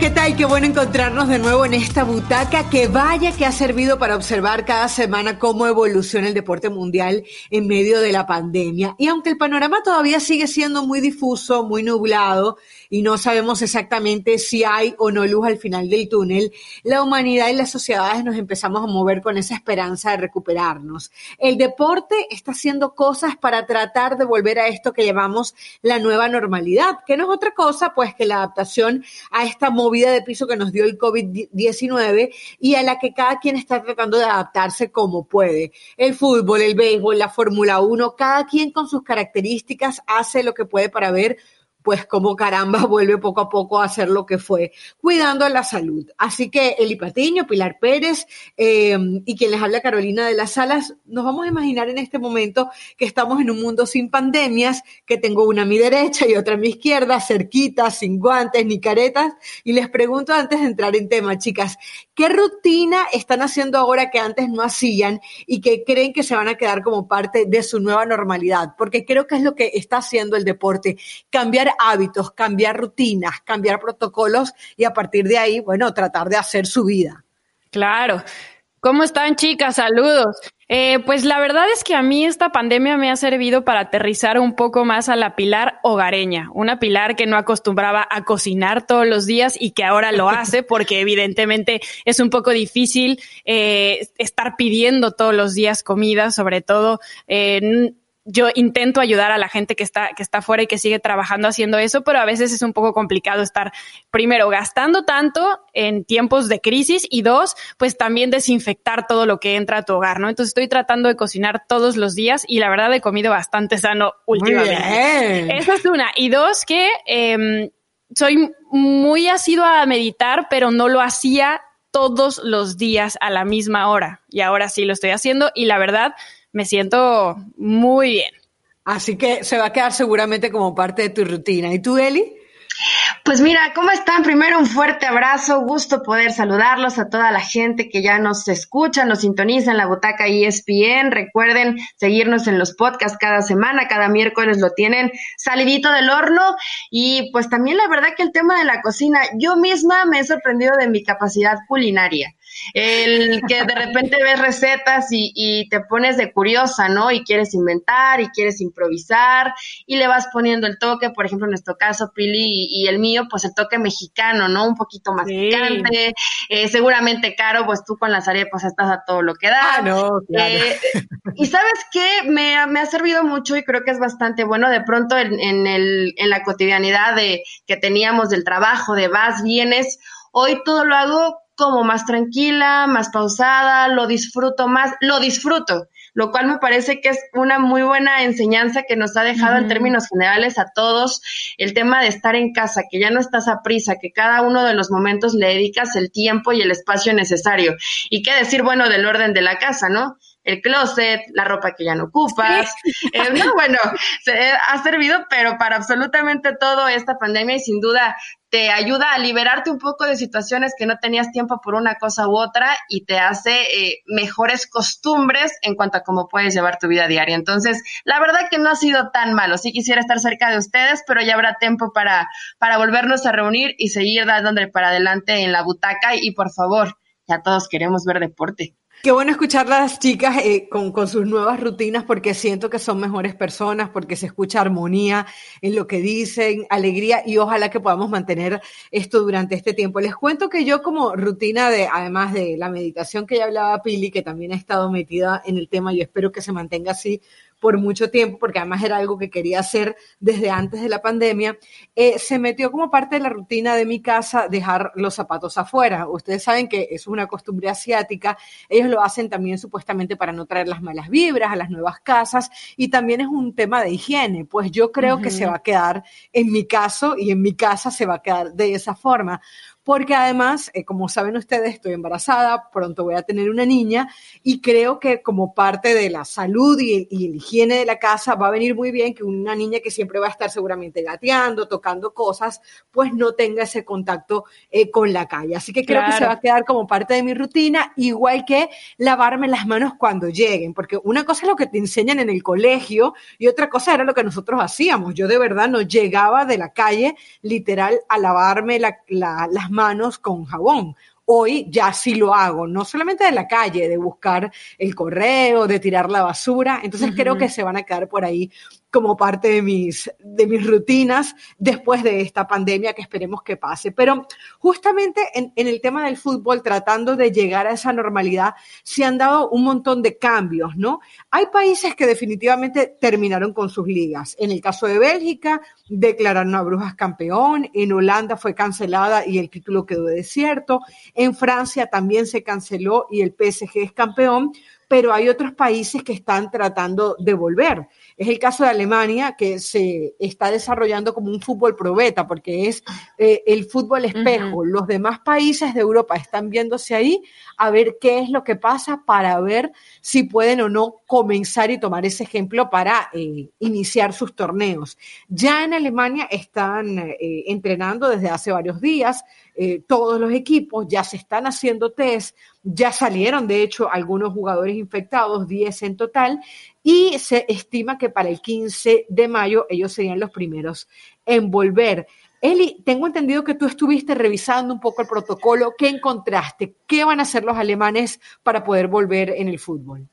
¿qué tal? Qué bueno encontrarnos de nuevo en esta butaca que vaya que ha servido para observar cada semana cómo evoluciona el deporte mundial en medio de la pandemia. Y aunque el panorama todavía sigue siendo muy difuso, muy nublado, y no sabemos exactamente si hay o no luz al final del túnel, la humanidad y las sociedades nos empezamos a mover con esa esperanza de recuperarnos. El deporte está haciendo cosas para tratar de volver a esto que llamamos la nueva normalidad, que no es otra cosa pues que la adaptación a esta movida de piso que nos dio el COVID-19 y a la que cada quien está tratando de adaptarse como puede. El fútbol, el béisbol, la Fórmula 1, cada quien con sus características hace lo que puede para ver pues como caramba vuelve poco a poco a ser lo que fue, cuidando la salud. Así que Eli Patiño, Pilar Pérez eh, y quien les habla Carolina de las Salas, nos vamos a imaginar en este momento que estamos en un mundo sin pandemias, que tengo una a mi derecha y otra a mi izquierda, cerquita, sin guantes ni caretas, y les pregunto antes de entrar en tema, chicas, ¿qué rutina están haciendo ahora que antes no hacían y que creen que se van a quedar como parte de su nueva normalidad? Porque creo que es lo que está haciendo el deporte, cambiar hábitos, cambiar rutinas, cambiar protocolos y a partir de ahí, bueno, tratar de hacer su vida. Claro. ¿Cómo están chicas? Saludos. Eh, pues la verdad es que a mí esta pandemia me ha servido para aterrizar un poco más a la Pilar hogareña, una Pilar que no acostumbraba a cocinar todos los días y que ahora lo hace porque evidentemente es un poco difícil eh, estar pidiendo todos los días comida, sobre todo eh, yo intento ayudar a la gente que está, que está fuera y que sigue trabajando haciendo eso, pero a veces es un poco complicado estar, primero, gastando tanto en tiempos de crisis y dos, pues también desinfectar todo lo que entra a tu hogar, ¿no? Entonces estoy tratando de cocinar todos los días y la verdad he comido bastante sano últimamente. Esa es una. Y dos, que eh, soy muy asidua a meditar, pero no lo hacía todos los días a la misma hora. Y ahora sí lo estoy haciendo y la verdad me siento muy bien. Así que se va a quedar seguramente como parte de tu rutina. ¿Y tú, Eli? Pues mira, ¿cómo están? Primero un fuerte abrazo, gusto poder saludarlos a toda la gente que ya nos escucha, nos sintoniza en la butaca ESPN. Recuerden seguirnos en los podcasts cada semana, cada miércoles lo tienen salidito del horno. Y pues también la verdad que el tema de la cocina, yo misma me he sorprendido de mi capacidad culinaria el que de repente ves recetas y, te pones de curiosa, ¿no? Y quieres inventar y quieres improvisar y le vas poniendo el toque, por ejemplo, en nuestro caso, Pili y, el mío, pues el toque mexicano, ¿no? Un poquito más picante, eh, seguramente caro, pues tú con las arepas estás a todo lo que da. Ah, no, claro. Eh, y sabes qué, me, ha servido mucho y creo que es bastante bueno de pronto en, en, el, en la cotidianidad de que teníamos del trabajo, de vas, vienes, hoy todo lo hago como más tranquila, más pausada, lo disfruto más, lo disfruto, lo cual me parece que es una muy buena enseñanza que nos ha dejado en términos generales a todos el tema de estar en casa, que ya no estás a prisa, que cada uno de los momentos le dedicas el tiempo y el espacio necesario. Y qué decir, bueno, del orden de la casa, ¿no? el closet, la ropa que ya no ocupas. Eh, no, bueno, se, ha servido, pero para absolutamente todo esta pandemia y sin duda te ayuda a liberarte un poco de situaciones que no tenías tiempo por una cosa u otra y te hace eh, mejores costumbres en cuanto a cómo puedes llevar tu vida diaria. Entonces, la verdad que no ha sido tan malo. Sí quisiera estar cerca de ustedes, pero ya habrá tiempo para, para volvernos a reunir y seguir dándole para adelante en la butaca y por favor, ya todos queremos ver deporte. Qué bueno escuchar a las chicas eh, con, con, sus nuevas rutinas porque siento que son mejores personas, porque se escucha armonía en lo que dicen, alegría y ojalá que podamos mantener esto durante este tiempo. Les cuento que yo como rutina de, además de la meditación que ya hablaba Pili, que también ha estado metida en el tema y espero que se mantenga así por mucho tiempo, porque además era algo que quería hacer desde antes de la pandemia, eh, se metió como parte de la rutina de mi casa dejar los zapatos afuera. Ustedes saben que es una costumbre asiática, ellos lo hacen también supuestamente para no traer las malas vibras a las nuevas casas y también es un tema de higiene, pues yo creo que se va a quedar en mi caso y en mi casa se va a quedar de esa forma porque además, eh, como saben ustedes, estoy embarazada, pronto voy a tener una niña y creo que como parte de la salud y, el higiene de la casa va a venir muy bien que una niña que siempre va a estar seguramente gateando, tocando cosas, pues no tenga ese contacto eh, con la calle. Así que creo que se va a quedar como parte de mi rutina, igual que lavarme las manos cuando lleguen, porque una cosa es lo que te enseñan en el colegio y otra cosa era lo que nosotros hacíamos. Yo de verdad no llegaba de la calle literal a lavarme las manos manos con jabón hoy ya sí lo hago, no solamente de la calle, de buscar el correo, de tirar la basura. Entonces creo que se van a quedar por ahí como parte de mis, de mis rutinas después de esta pandemia que esperemos que pase. Pero justamente en, en, el tema del fútbol, tratando de llegar a esa normalidad, se han dado un montón de cambios, ¿no? Hay países que definitivamente terminaron con sus ligas. En el caso de Bélgica, declararon a Brujas campeón. En Holanda fue cancelada y el título quedó desierto. En Francia también se canceló y el PSG es campeón pero hay otros países que están tratando de volver. Es el caso de Alemania, que se está desarrollando como un fútbol probeta, porque es eh, el fútbol espejo. Los demás países de Europa están viéndose ahí a ver qué es lo que pasa para ver si pueden o no comenzar y tomar ese ejemplo para eh, iniciar sus torneos. Ya en Alemania están eh, entrenando desde hace varios días. Todos los equipos ya se están haciendo test, ya salieron de hecho algunos jugadores infectados, 10 en total, y se estima que para el 15 de mayo ellos serían los primeros en volver. Eli, tengo entendido que tú estuviste revisando un poco el protocolo. ¿Qué encontraste? ¿Qué van a hacer los alemanes para poder volver en el fútbol?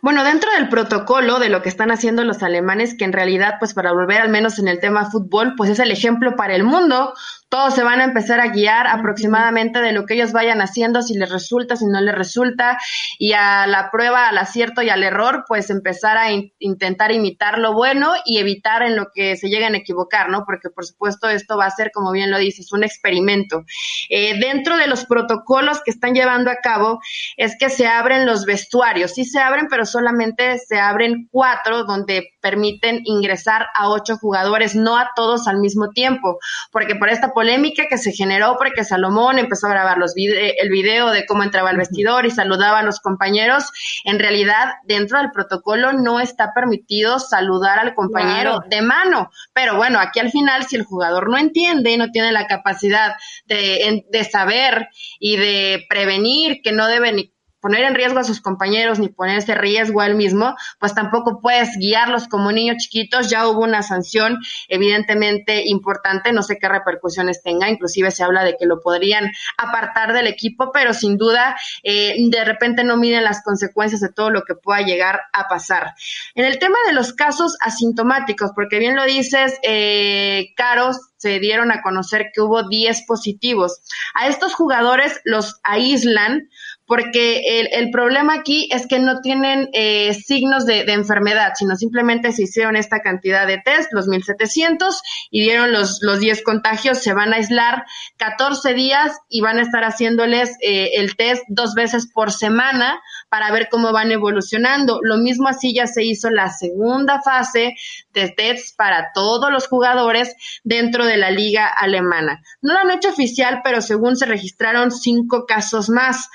Bueno, dentro del protocolo de lo que están haciendo los alemanes, que en realidad, pues para volver al menos en el tema fútbol, pues es el ejemplo para el mundo. Todos se van a empezar a guiar aproximadamente de lo que ellos vayan haciendo, si les resulta, si no les resulta, y a la prueba, al acierto y al error, pues empezar a intentar imitar lo bueno y evitar en lo que se lleguen a equivocar, ¿no? Porque por supuesto esto va a ser, como bien lo dices, un experimento. Eh, dentro de los protocolos que están llevando a cabo es que se abren los vestuarios, sí se abren pero solamente se abren cuatro donde permiten ingresar a ocho jugadores, no a todos al mismo tiempo, porque por esta polémica que se generó, porque Salomón empezó a grabar los el video de cómo entraba al vestidor y saludaba a los compañeros, en realidad dentro del protocolo no está permitido saludar al compañero de mano, pero bueno, aquí al final si el jugador no entiende y no tiene la capacidad de, de saber y de prevenir que no debe ni poner en riesgo a sus compañeros ni ponerse riesgo a él mismo, pues tampoco puedes guiarlos como niños chiquitos. Ya hubo una sanción evidentemente importante, no sé qué repercusiones tenga, inclusive se habla de que lo podrían apartar del equipo, pero sin duda eh, de repente no miden las consecuencias de todo lo que pueda llegar a pasar. En el tema de los casos asintomáticos, porque bien lo dices, eh, Caros, se dieron a conocer que hubo 10 positivos. A estos jugadores los aíslan porque el, problema aquí es que no tienen eh, signos de, enfermedad, sino simplemente se hicieron esta cantidad de test, los 1700, y dieron los, los 10 contagios, se van a aislar 14 días y van a estar haciéndoles eh, el test dos veces por semana para ver cómo van evolucionando. Lo mismo así ya se hizo la segunda fase de tests para todos los jugadores dentro de la liga alemana. No lo han hecho oficial, pero según se registraron cinco casos más.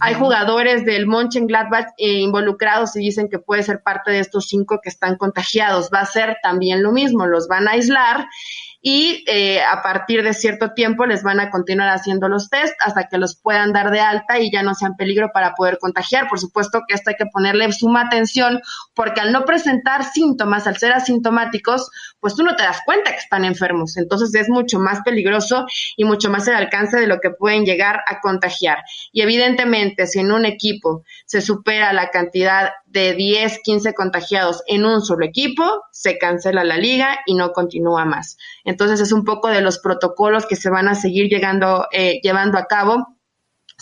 Hay jugadores del Mönchengladbach eh, involucrados y dicen que puede ser parte de estos cinco que están contagiados. Va a ser también lo mismo, los van a aislar y eh, a partir de cierto tiempo les van a continuar haciendo los test hasta que los puedan dar de alta y ya no sean peligro para poder contagiar. Por supuesto que esto hay que ponerle suma atención porque al no presentar síntomas, al ser asintomáticos, pues tú no te das cuenta que están enfermos. Entonces es mucho más peligroso y mucho más el alcance de lo que pueden llegar a contagiar. Y evidentemente, si en un equipo se supera la cantidad de 10, 15 contagiados en un solo equipo, se cancela la liga y no continúa más. Entonces es un poco de los protocolos que se van a seguir llegando, eh, llevando a cabo.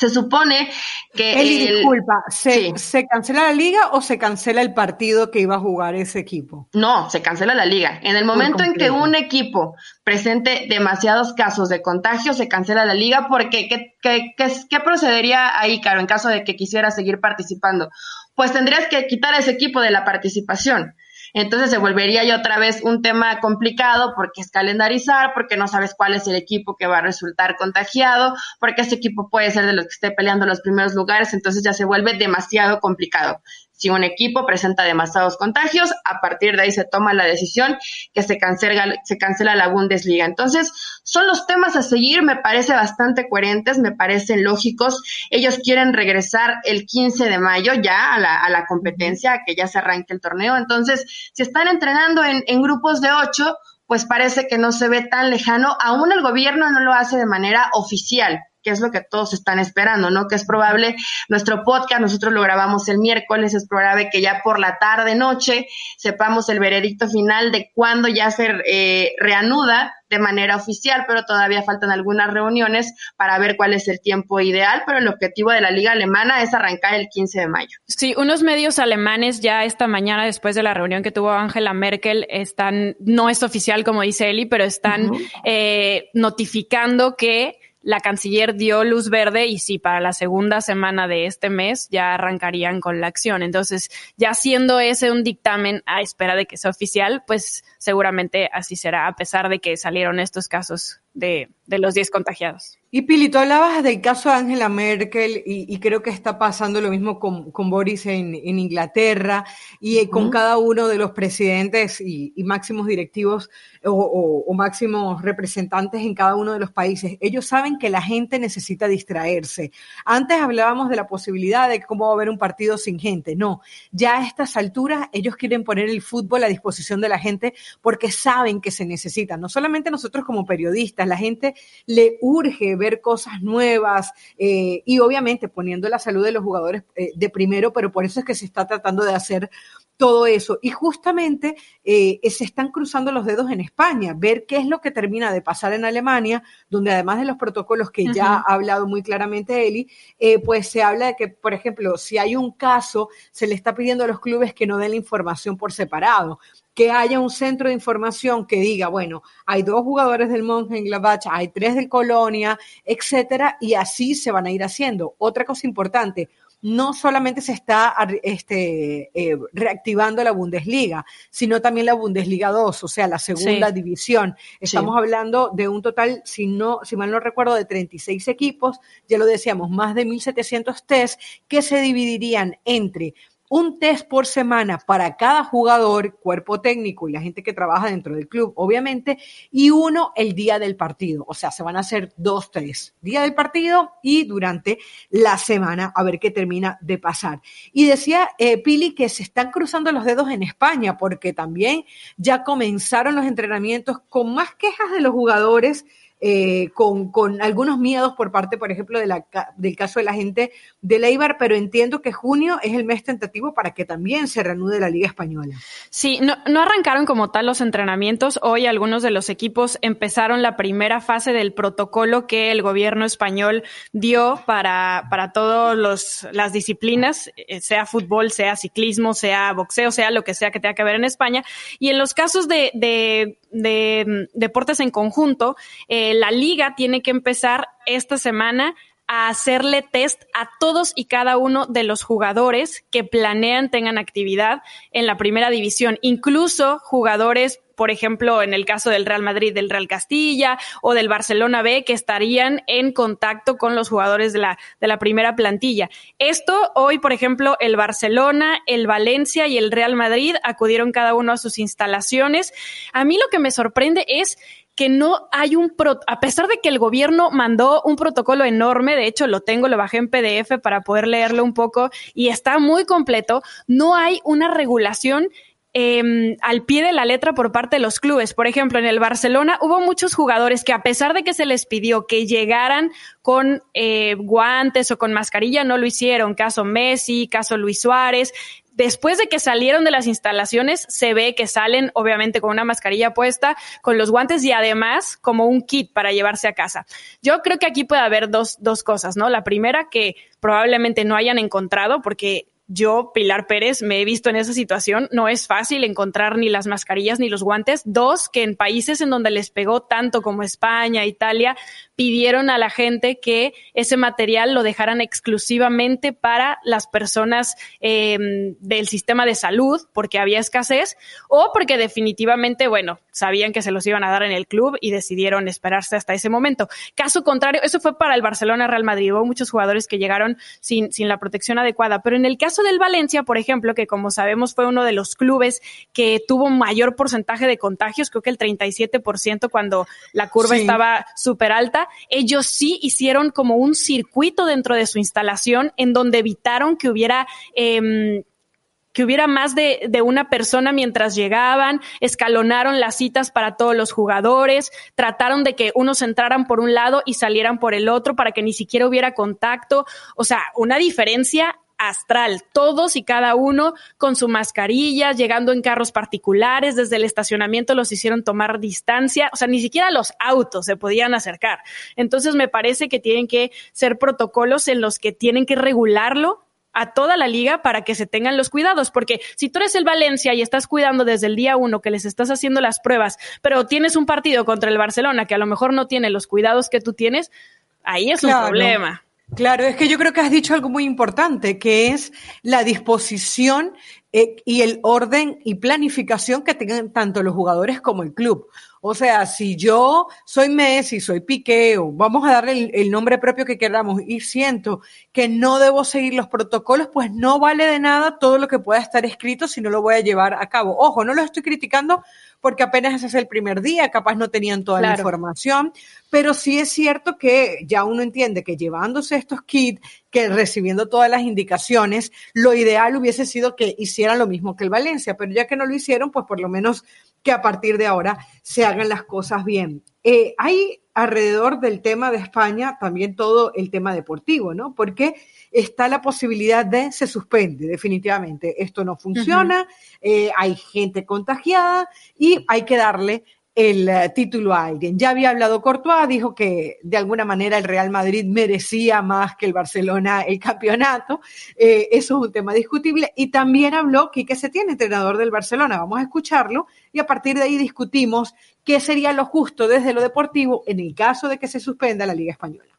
Se supone que... Eli, disculpa, ¿se, ¿se cancela la liga o se cancela el partido que iba a jugar ese equipo? No, se cancela la liga. En el momento en que un equipo presente demasiados casos de contagio, se cancela la liga porque ¿qué, qué, qué, qué procedería ahí, Caro, en caso de que quisiera seguir participando? Pues tendrías que quitar a ese equipo de la participación. Entonces se volvería ya otra vez un tema complicado porque es calendarizar, porque no sabes cuál es el equipo que va a resultar contagiado, porque ese equipo puede ser de los que esté peleando los primeros lugares, entonces ya se vuelve demasiado complicado. Si un equipo presenta demasiados contagios, a partir de ahí se toma la decisión que se cancela, se cancela la Bundesliga. Entonces, son los temas a seguir, me parece bastante coherentes, me parecen lógicos. Ellos quieren regresar el 15 de mayo ya a la, a la competencia, que ya se arranque el torneo. Entonces, si están entrenando en, en grupos de ocho, pues parece que no se ve tan lejano. Aún el gobierno no lo hace de manera oficial que es lo que todos están esperando, ¿no? Que es probable, nuestro podcast, nosotros lo grabamos el miércoles, es probable que ya por la tarde, noche, sepamos el veredicto final de cuándo ya se eh, reanuda de manera oficial, pero todavía faltan algunas reuniones para ver cuál es el tiempo ideal, pero el objetivo de la liga alemana es arrancar el 15 de mayo. Sí, unos medios alemanes ya esta mañana, después de la reunión que tuvo Angela Merkel, están, no es oficial como dice Eli, pero están eh, notificando que la canciller dio luz verde y sí, para la segunda semana de este mes ya arrancarían con la acción. Entonces, ya siendo ese un dictamen a espera de que sea oficial, pues seguramente así será, a pesar de que salieron estos casos de, de los 10 contagiados. Y Pili, tú hablabas del caso de Angela Merkel y, creo que está pasando lo mismo con, con Boris en, en, Inglaterra y eh, con cada uno de los presidentes y, máximos directivos o, o, máximos representantes en cada uno de los países. Ellos saben que la gente necesita distraerse. Antes hablábamos de la posibilidad de cómo va a haber un partido sin gente. No, ya a estas alturas ellos quieren poner el fútbol a disposición de la gente porque saben que se necesita. No solamente nosotros como periodistas, la gente le urge ver cosas nuevas eh, y obviamente poniendo la salud de los jugadores eh, de primero, pero por eso es que se está tratando de hacer todo eso. Y justamente eh, se están cruzando los dedos en España, ver qué es lo que termina de pasar en Alemania, donde además de los protocolos que ya ha hablado muy claramente Eli, pues se habla de que, por ejemplo, si hay un caso, se le está pidiendo a los clubes que no den la información por separado que haya un centro de información que diga, bueno, hay dos jugadores del Mönchengladbach, hay tres del Colonia, etcétera, y así se van a ir haciendo. Otra cosa importante, no solamente se está este, eh, reactivando la Bundesliga, sino también la Bundesliga 2, o sea, la segunda división. Estamos hablando de un total, si, no, si mal no recuerdo, de 36 equipos, ya lo decíamos, más de 1.700 test que se dividirían entre un test por semana para cada jugador, cuerpo técnico y la gente que trabaja dentro del club, obviamente, y uno el día del partido. O sea, se van a hacer dos test, día del partido y durante la semana, a ver qué termina de pasar. Y decía eh, Pili que se están cruzando los dedos en España porque también ya comenzaron los entrenamientos con más quejas de los jugadores eh, con, con, algunos miedos por parte, por ejemplo, de la, del caso de la gente de Leibar, pero entiendo que junio es el mes tentativo para que también se reanude la Liga Española. Sí, no, no arrancaron como tal los entrenamientos. Hoy algunos de los equipos empezaron la primera fase del protocolo que el gobierno español dio para, para todas las disciplinas, eh, sea fútbol, sea ciclismo, sea boxeo, sea lo que sea que tenga que ver en España. Y en los casos de, de, de mm, deportes en conjunto, eh, la liga tiene que empezar esta semana a hacerle test a todos y cada uno de los jugadores que planean tengan actividad en la primera división, incluso jugadores por ejemplo, en el caso del Real Madrid, del Real Castilla o del Barcelona B, que estarían en contacto con los jugadores de la, de la primera plantilla. Esto hoy, por ejemplo, el Barcelona, el Valencia y el Real Madrid acudieron cada uno a sus instalaciones. A mí lo que me sorprende es que no hay un, pro a pesar de que el gobierno mandó un protocolo enorme, de hecho lo tengo, lo bajé en PDF para poder leerlo un poco y está muy completo, no hay una regulación eh, al pie de la letra por parte de los clubes. Por ejemplo, en el Barcelona hubo muchos jugadores que a pesar de que se les pidió que llegaran con eh, guantes o con mascarilla, no lo hicieron. Caso Messi, caso Luis Suárez después de que salieron de las instalaciones, se ve que salen obviamente con una mascarilla puesta, con los guantes y además como un kit para llevarse a casa. Yo creo que aquí puede haber dos, dos cosas, ¿no? La primera que probablemente no hayan encontrado porque yo, Pilar Pérez, me he visto en esa situación. No es fácil encontrar ni las mascarillas ni los guantes. Dos, que en países en donde les pegó tanto como España, Italia, pidieron a la gente que ese material lo dejaran exclusivamente para las personas em, del sistema de salud, porque había escasez, o porque definitivamente, bueno, sabían que se los iban a dar en el club y decidieron esperarse hasta ese momento. Caso contrario, eso fue para el Barcelona Real Madrid. Hubo muchos jugadores que llegaron sin, sin la protección adecuada, pero en el caso del Valencia, por ejemplo, que como sabemos fue uno de los clubes que tuvo mayor porcentaje de contagios, creo que el 37% cuando la curva estaba súper alta, ellos sí hicieron como un circuito dentro de su instalación en donde evitaron que hubiera... Eh, que hubiera más de, de, una persona mientras llegaban, escalonaron las citas para todos los jugadores, trataron de que unos entraran por un lado y salieran por el otro para que ni siquiera hubiera contacto. O sea, una diferencia astral, todos y cada uno con su mascarilla, llegando en carros particulares, desde el estacionamiento los hicieron tomar distancia, o sea, ni siquiera los autos se podían acercar. Entonces me parece que tienen que ser protocolos en los que tienen que regularlo a toda la liga para que se tengan los cuidados, porque si tú eres el Valencia y estás cuidando desde el día uno que les estás haciendo las pruebas, pero tienes un partido contra el Barcelona que a lo mejor no tiene los cuidados que tú tienes, ahí es un problema. Claro, es que yo creo que has dicho algo muy importante, que es la disposición eh, y el orden y planificación que tengan tanto los jugadores como el club. O sea, si yo soy Messi, soy Piqué, o vamos a darle el, nombre propio que queramos y siento que no debo seguir los protocolos, pues no vale de nada todo lo que pueda estar escrito si no lo voy a llevar a cabo. Ojo, no lo estoy criticando porque apenas ese es el primer día, capaz no tenían toda la información, pero sí es cierto que ya uno entiende que llevándose estos kits, que recibiendo todas las indicaciones, lo ideal hubiese sido que hicieran lo mismo que el Valencia, pero ya que no lo hicieron, pues por lo menos que a partir de ahora se hagan las cosas bien. Eh, hay alrededor del tema de España también todo el tema deportivo, ¿no? Porque está la posibilidad de se suspende definitivamente. Esto no funciona, eh, hay gente contagiada y hay que darle el eh, título a alguien. Ya había hablado Courtois, dijo que de alguna manera el Real Madrid merecía más que el Barcelona el campeonato. Eh, eso es un tema discutible. Y también habló Quique Setién, entrenador del Barcelona. Vamos a escucharlo y a partir de ahí discutimos qué sería lo justo desde lo deportivo en el caso de que se suspenda la Liga Española.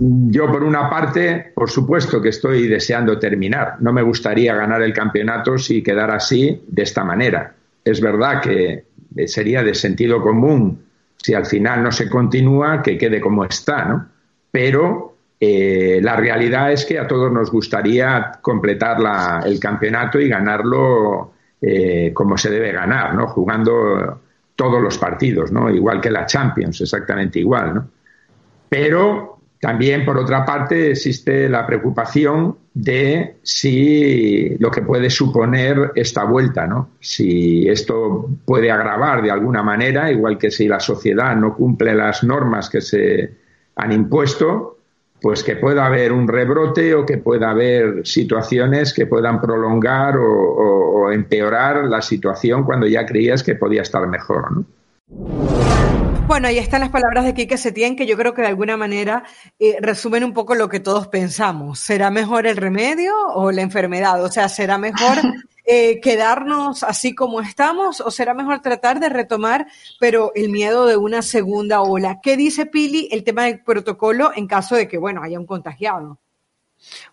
Yo, por una parte, por supuesto que estoy deseando terminar. No me gustaría ganar el campeonato si quedara así, de esta manera es verdad que sería de sentido común si al final no se continúa, que quede como está, ¿no? Pero eh, la realidad es que a todos nos gustaría completar el campeonato y ganarlo eh, como se debe ganar, ¿no? Jugando todos los partidos, ¿no? Igual que la Champions, exactamente igual, ¿no? Pero también, por otra parte, existe la preocupación de si lo que puede suponer esta vuelta, ¿no? Si esto puede agravar de alguna manera, igual que si la sociedad no cumple las normas que se han impuesto, pues que pueda haber un rebrote o que pueda haber situaciones que puedan prolongar o, empeorar la situación cuando ya creías que podía estar mejor, ¿no? Bueno, ahí están las palabras de Quique Setién que yo creo que de alguna manera eh, resumen un poco lo que todos pensamos. ¿Será mejor el remedio o la enfermedad? O sea, ¿será mejor eh, quedarnos así como estamos o será mejor tratar de retomar, pero el miedo de una segunda ola? ¿Qué dice Pili el tema del protocolo en caso de que, bueno, haya un contagiado?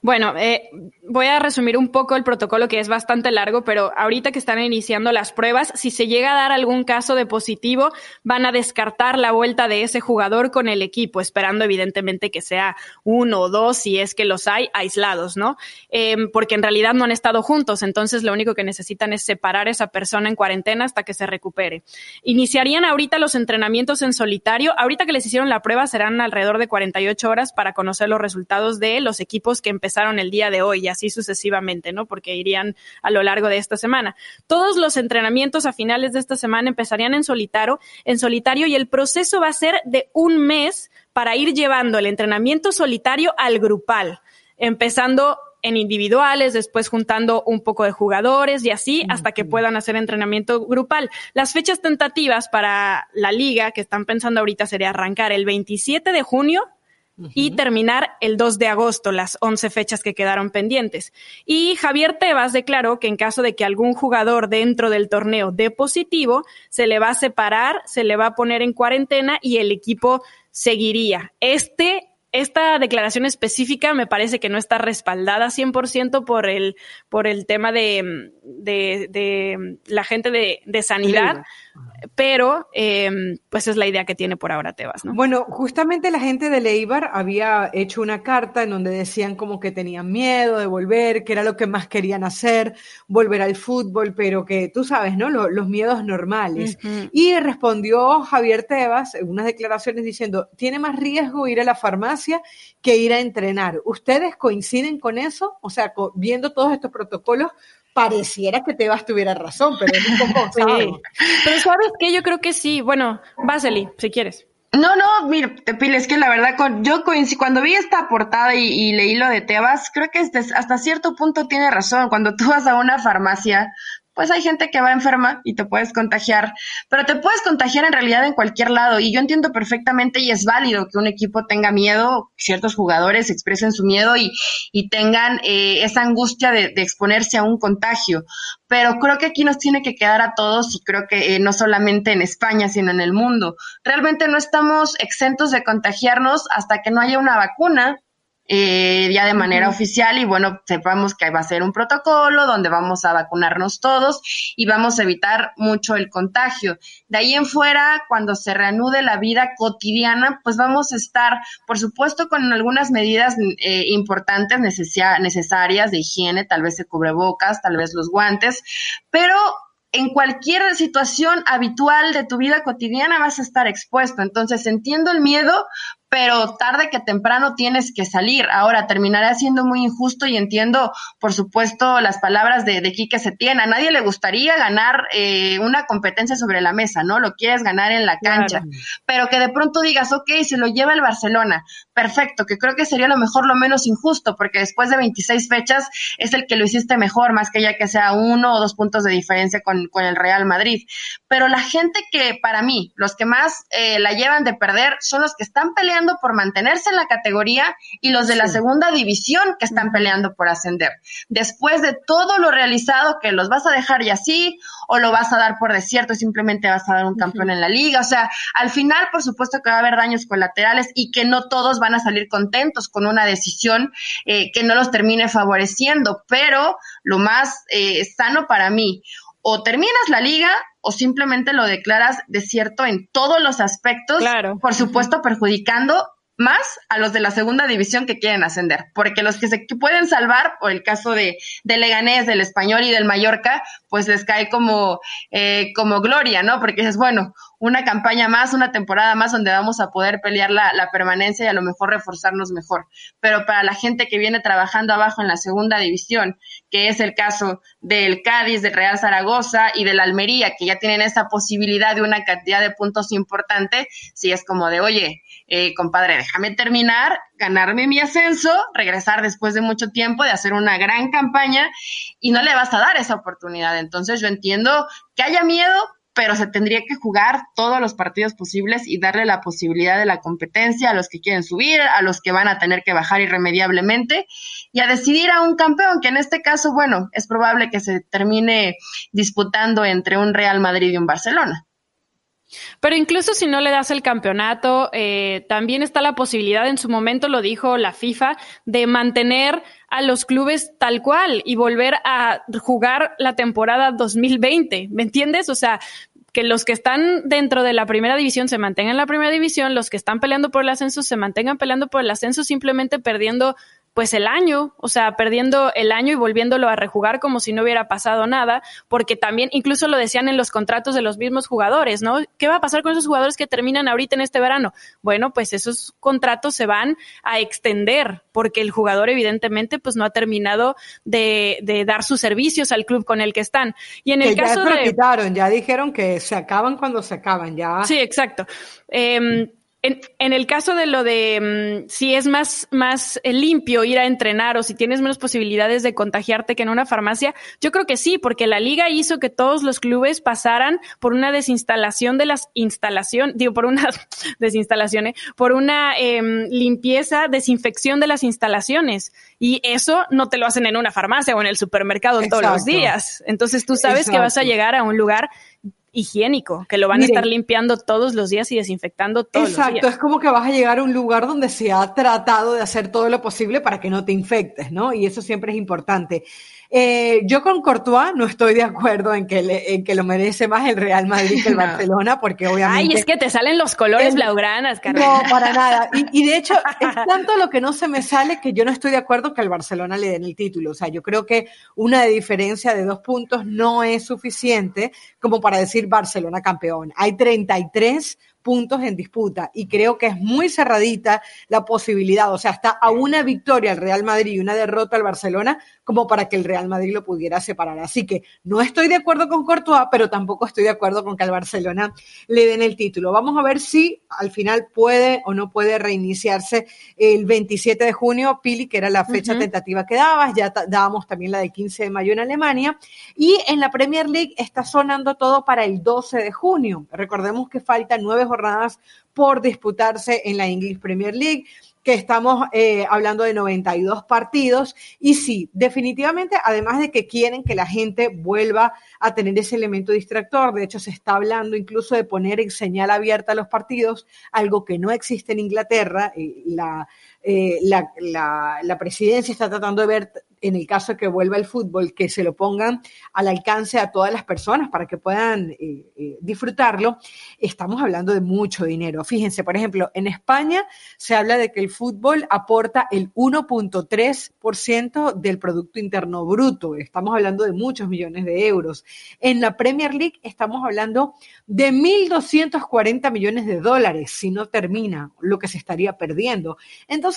Bueno, eh, voy a resumir un poco el protocolo que es bastante largo, pero ahorita que están iniciando las pruebas, si se llega a dar algún caso de positivo, van a descartar la vuelta de ese jugador con el equipo, esperando evidentemente que sea uno o dos, si es que los hay, aislados, ¿no? Em, porque en realidad no han estado juntos, entonces lo único que necesitan es separar a esa persona en cuarentena hasta que se recupere. Iniciarían ahorita los entrenamientos en solitario. Ahorita que les hicieron la prueba serán alrededor de 48 horas para conocer los resultados de los equipos que empezaron el día de hoy y así sucesivamente, ¿no? Porque irían a lo largo de esta semana. Todos los entrenamientos a finales de esta semana empezarían en solitario, en solitario y el proceso va a ser de un mes para ir llevando el entrenamiento solitario al grupal, empezando en individuales, después juntando un poco de jugadores y así hasta que puedan hacer entrenamiento grupal. Las fechas tentativas para la liga que están pensando ahorita sería arrancar el 27 de junio y terminar el 2 de agosto, las 11 fechas que quedaron pendientes. Y Javier Tebas declaró que en caso de que algún jugador dentro del torneo dé positivo, se le va a separar, se le va a poner en cuarentena y el equipo seguiría. Este esta declaración específica me parece que no está respaldada 100% por el, por el tema de, de, de la gente de, de sanidad pero eh, pues es la idea que tiene por ahora Tebas, ¿no? Bueno, justamente la gente de Leibar había hecho una carta en donde decían como que tenían miedo de volver, que era lo que más querían hacer, volver al fútbol, pero que tú sabes, ¿no? Los, miedos normales. Y respondió Javier Tebas en unas declaraciones diciendo, tiene más riesgo ir a la farmacia que ir a entrenar. ¿Ustedes coinciden con eso? O sea, viendo todos estos protocolos, pareciera que Tebas tuviera razón, pero es un poco, Pero sabes qué, yo creo que sí. Bueno, Vaseli, si quieres. No, no, mira, Pile, es que la verdad, yo cuando vi esta portada y, leí lo de Tebas, creo que hasta cierto punto tiene razón. Cuando tú vas a una farmacia, pues hay gente que va enferma y te puedes contagiar, pero te puedes contagiar en realidad en cualquier lado. Y yo entiendo perfectamente y es válido que un equipo tenga miedo, ciertos jugadores expresen su miedo y, y tengan eh, esa angustia de, exponerse a un contagio. Pero creo que aquí nos tiene que quedar a todos y creo que eh, no solamente en España, sino en el mundo. Realmente no estamos exentos de contagiarnos hasta que no haya una vacuna eh, ya de manera oficial y bueno, sepamos que va a ser un protocolo donde vamos a vacunarnos todos y vamos a evitar mucho el contagio. De ahí en fuera, cuando se reanude la vida cotidiana, pues vamos a estar, por supuesto, con algunas medidas eh, importantes necesarias de higiene, tal vez se cubrebocas, tal vez los guantes, pero en cualquier situación habitual de tu vida cotidiana vas a estar expuesto. Entonces entiendo el miedo, pero tarde que temprano tienes que salir. Ahora, terminará siendo muy injusto y entiendo, por supuesto, las palabras de, de Quique Setién. A nadie le gustaría ganar eh, una competencia sobre la mesa, ¿no? Lo quieres ganar en la cancha. Pero que de pronto digas, ok, se lo lleva el Barcelona. Perfecto, que creo que sería lo mejor, lo menos injusto, porque después de 26 fechas es el que lo hiciste mejor, más que ya que sea uno o dos puntos de diferencia con, con el Real Madrid. Pero la gente que, para mí, los que más eh, la llevan de perder son los que están peleando por mantenerse en la categoría y los de la segunda división que están peleando por ascender. Después de todo lo realizado, que los vas a dejar y así, o lo vas a dar por desierto simplemente vas a dar un campeón en la liga. O sea, al final, por supuesto que va a haber daños colaterales y que no todos van a salir contentos con una decisión eh, que no los termine favoreciendo, pero lo más eh, sano para mí, o terminas la liga o simplemente lo declaras desierto en todos los aspectos, claro. por supuesto perjudicando más a los de la segunda división que quieren ascender, porque los que se pueden salvar, por el caso de, de Leganés, del Español y del Mallorca, pues les cae como, eh, como gloria, ¿no? Porque es bueno, una campaña más, una temporada más donde vamos a poder pelear la, la, permanencia y a lo mejor reforzarnos mejor. Pero para la gente que viene trabajando abajo en la segunda división, que es el caso del Cádiz, del Real Zaragoza y del Almería, que ya tienen esa posibilidad de una cantidad de puntos importante, sí es como de, oye, eh, compadre, déjame terminar, ganarme mi ascenso, regresar después de mucho tiempo, de hacer una gran campaña y no le vas a dar esa oportunidad. Entonces yo entiendo que haya miedo, pero se tendría que jugar todos los partidos posibles y darle la posibilidad de la competencia a los que quieren subir, a los que van a tener que bajar irremediablemente y a decidir a un campeón, que en este caso, bueno, es probable que se termine disputando entre un Real Madrid y un Barcelona. Pero incluso si no le das el campeonato, eh, también está la posibilidad, en su momento lo dijo la FIFA, de mantener a los clubes tal cual y volver a jugar la temporada 2020. ¿Me entiendes? O sea, que los que están dentro de la primera división se mantengan en la primera división, los que están peleando por el ascenso se mantengan peleando por el ascenso, simplemente perdiendo pues el año, o sea, perdiendo el año y volviéndolo a rejugar como si no hubiera pasado nada, porque también incluso lo decían en los contratos de los mismos jugadores, ¿no? ¿Qué va a pasar con esos jugadores que terminan ahorita en este verano? Bueno, pues esos contratos se van a extender, porque el jugador evidentemente pues no ha terminado de, de dar sus servicios al club con el que están. Y en el caso ya de... ya dijeron que se acaban cuando se acaban, ya. Sí, exacto. Eh, en, el caso de lo de mm, si es más, más eh, limpio ir a entrenar o si tienes menos posibilidades de contagiarte que en una farmacia, yo creo que sí, porque la liga hizo que todos los clubes pasaran por una desinstalación de las instalaciones, digo, por una desinstalación, ¿eh? por una em, limpieza, desinfección de las instalaciones. Y eso no te lo hacen en una farmacia o en el supermercado todos los días. Entonces tú sabes que vas a llegar a un lugar higiénico, que lo van a estar limpiando todos los días y desinfectando todos los días. Exacto, es como que vas a llegar a un lugar donde se ha tratado de hacer todo lo posible para que no te infectes, ¿no? Y eso siempre es importante. Eh, yo con Courtois no estoy de acuerdo en que, en que lo merece más el Real Madrid que el Barcelona, porque obviamente... Ay, es que te salen los colores blaugranas, No, para nada. Y, y de hecho, es tanto lo que no se me sale que yo no estoy de acuerdo que al Barcelona le den el título. O sea, yo creo que una diferencia de dos puntos no es suficiente como para decir Barcelona campeón. Hay 33 puntos en disputa y creo que es muy cerradita la posibilidad, o sea, está a una victoria el Real Madrid y una derrota al Barcelona como para que el Real Madrid lo pudiera separar. Así que no estoy de acuerdo con Courtois, pero tampoco estoy de acuerdo con que al Barcelona le den el título. Vamos a ver si al final puede o no puede reiniciarse el 27 de junio, Pili, que era la fecha tentativa que dabas, ya dábamos también la del 15 de mayo en Alemania, y en la Premier League está sonando todo para el 12 de junio. Recordemos que faltan nueve jornadas jornadas por disputarse en la English Premier League que estamos eh, hablando de 92 partidos. Y sí, definitivamente, además de que quieren que la gente vuelva a tener ese elemento distractor, de hecho se está hablando incluso de poner en señal abierta los partidos, algo que no existe en Inglaterra. Eh, la, eh, la, presidencia está tratando de ver en el caso de que vuelva el fútbol, que se lo pongan al alcance a todas las personas para que puedan eh, eh, disfrutarlo, estamos hablando de mucho dinero. Fíjense, por ejemplo, en España se habla de que el fútbol aporta el 1.3% del Producto Interno Bruto. Estamos hablando de muchos millones de euros. En la Premier League estamos hablando de 1.240 millones de dólares si no termina lo que se estaría perdiendo. Entonces,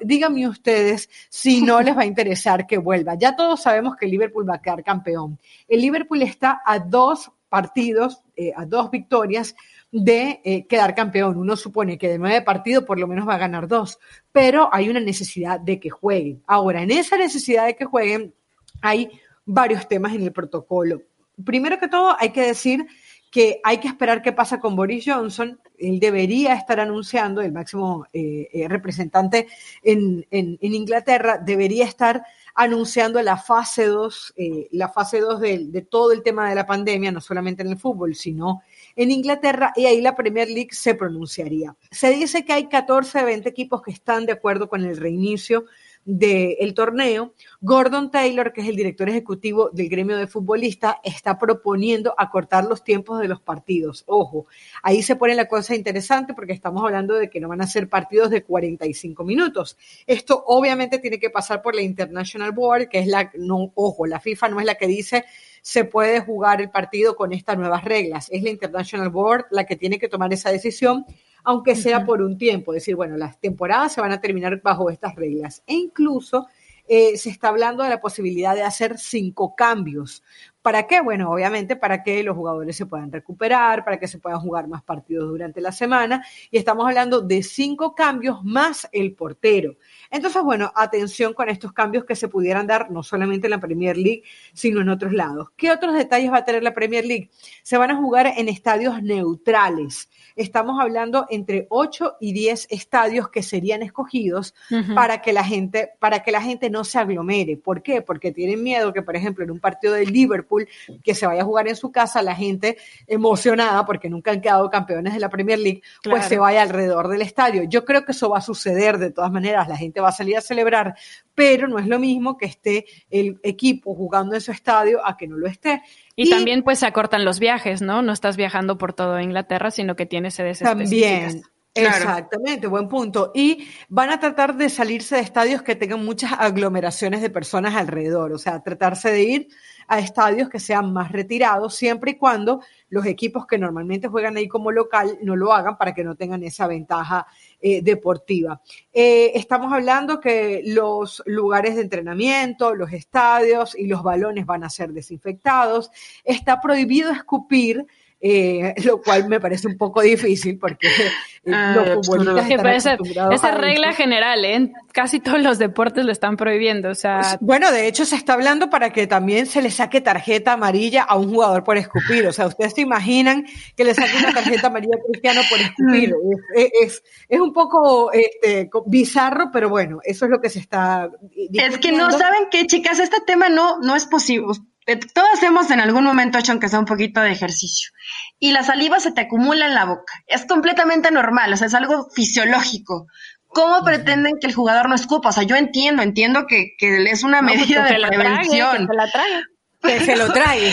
díganme ustedes si no les va a interesar que vuelva. Ya todos sabemos que Liverpool va a quedar campeón. El Liverpool está a dos partidos, eh, a dos victorias de eh, quedar campeón. Uno supone que de nueve partidos por lo menos va a ganar dos, pero hay una necesidad de que jueguen. Ahora, en esa necesidad de que jueguen hay varios temas en el protocolo. Primero que todo, hay que decir que hay que esperar qué pasa con Boris Johnson. Él debería estar anunciando, el máximo eh, representante en, en, Inglaterra, debería estar anunciando la fase 2, eh, la fase 2 de, todo el tema de la pandemia, no solamente en el fútbol, sino en Inglaterra, y ahí la Premier League se pronunciaría. Se dice que hay 14 20 equipos que están de acuerdo con el reinicio del torneo. Gordon Taylor, que es el director ejecutivo del gremio de futbolistas, está proponiendo acortar los tiempos de los partidos. Ojo, ahí se pone la cosa interesante porque estamos hablando de que no van a ser partidos de 45 minutos. Esto obviamente tiene que pasar por la International Board, que es la, ojo, la FIFA no es la que dice se puede jugar el partido con estas nuevas reglas. Es la International Board la que tiene que tomar esa decisión aunque sea por un tiempo, es decir, bueno, las temporadas se van a terminar bajo estas reglas. E incluso eh, se está hablando de la posibilidad de hacer cinco cambios. ¿Para qué? Bueno, obviamente para que los jugadores se puedan recuperar, para que se puedan jugar más partidos durante la semana. Y estamos hablando de cinco cambios más el portero. Entonces, bueno, atención con estos cambios que se pudieran dar no solamente en la Premier League, sino en otros lados. ¿Qué otros detalles va a tener la Premier League? Se van a jugar en estadios neutrales. Estamos hablando entre 8 y 10 estadios que serían escogidos para que la gente, para que la gente no se aglomere. ¿Por qué? Porque tienen miedo que, por ejemplo, en un partido de Liverpool que se vaya a jugar en su casa, la gente emocionada porque nunca han quedado campeones de la Premier League, pues se vaya alrededor del estadio. Yo creo que eso va a suceder de todas maneras. La gente va a salir a celebrar, pero no es lo mismo que esté el equipo jugando en su estadio a que no lo esté. Y, también pues se acortan los viajes, ¿no? No estás viajando por toda Inglaterra, sino que tienes sedes También. Exactamente, buen punto. Y van a tratar de salirse de estadios que tengan muchas aglomeraciones de personas alrededor, o sea, tratarse de ir a estadios que sean más retirados, siempre y cuando los equipos que normalmente juegan ahí como local no lo hagan para que no tengan esa ventaja eh, deportiva. Eh, estamos hablando que los lugares de entrenamiento, los estadios y los balones van a ser desinfectados. Está prohibido escupir eh, lo cual me parece un poco difícil porque eh, ah, los futbolistas Esa regla general, ¿eh? Casi todos los deportes lo están prohibiendo, o sea... Pues, bueno, de hecho se está hablando para que también se le saque tarjeta amarilla a un jugador por escupir, o sea, ustedes se imaginan que le saque una tarjeta amarilla a Cristiano por escupir, mm. es, es, un poco este, bizarro, pero bueno, eso es lo que se está... Es que no saben qué, chicas, este tema no, no es posible, todos hemos en algún momento hecho aunque sea un poquito de ejercicio y la saliva se te acumula en la boca. Es completamente normal, o sea, es algo fisiológico. ¿cómo pretenden que el jugador no escupa? O sea, yo entiendo, entiendo que, que es una pues, medida de prevención. la trague. Que se lo trae.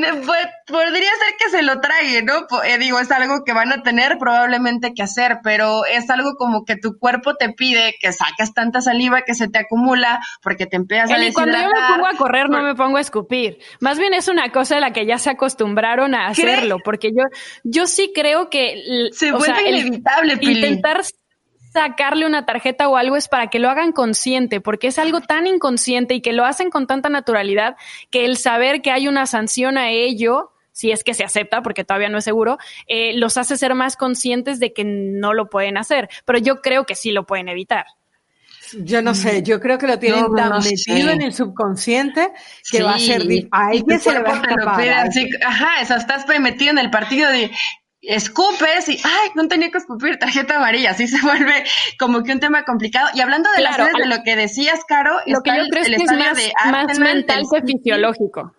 Pues, podría ser que se lo trague, ¿no? Eh, digo, es algo que van a tener probablemente que hacer, pero es algo como que tu cuerpo te pide que saques tanta saliva que se te acumula porque te empiezas a deshidratar. cuando yo me pongo a correr no me pongo a escupir. Más bien es una cosa de la que ya se acostumbraron a hacerlo, porque yo, yo sí creo que... Se vuelve inevitable, Intentar sacarle una tarjeta o algo es para que lo hagan consciente, porque es algo tan inconsciente y que lo hacen con tanta naturalidad que el saber que hay una sanción a ello, si es que se acepta, porque todavía no es seguro, eh, los hace ser más conscientes de que no lo pueden hacer. Pero yo creo que sí lo pueden evitar. Yo no sé, yo creo que lo tienen tan metido en el subconsciente que va a ser a alguien se le va a escapar. ajá, eso estás metido en el partido de escupes y, ay, no tenía que escupir tarjeta amarilla, así se vuelve como que un tema complicado. Y hablando de las de lo que decías, Caro, lo que yo creo es que es más, mental que fisiológico.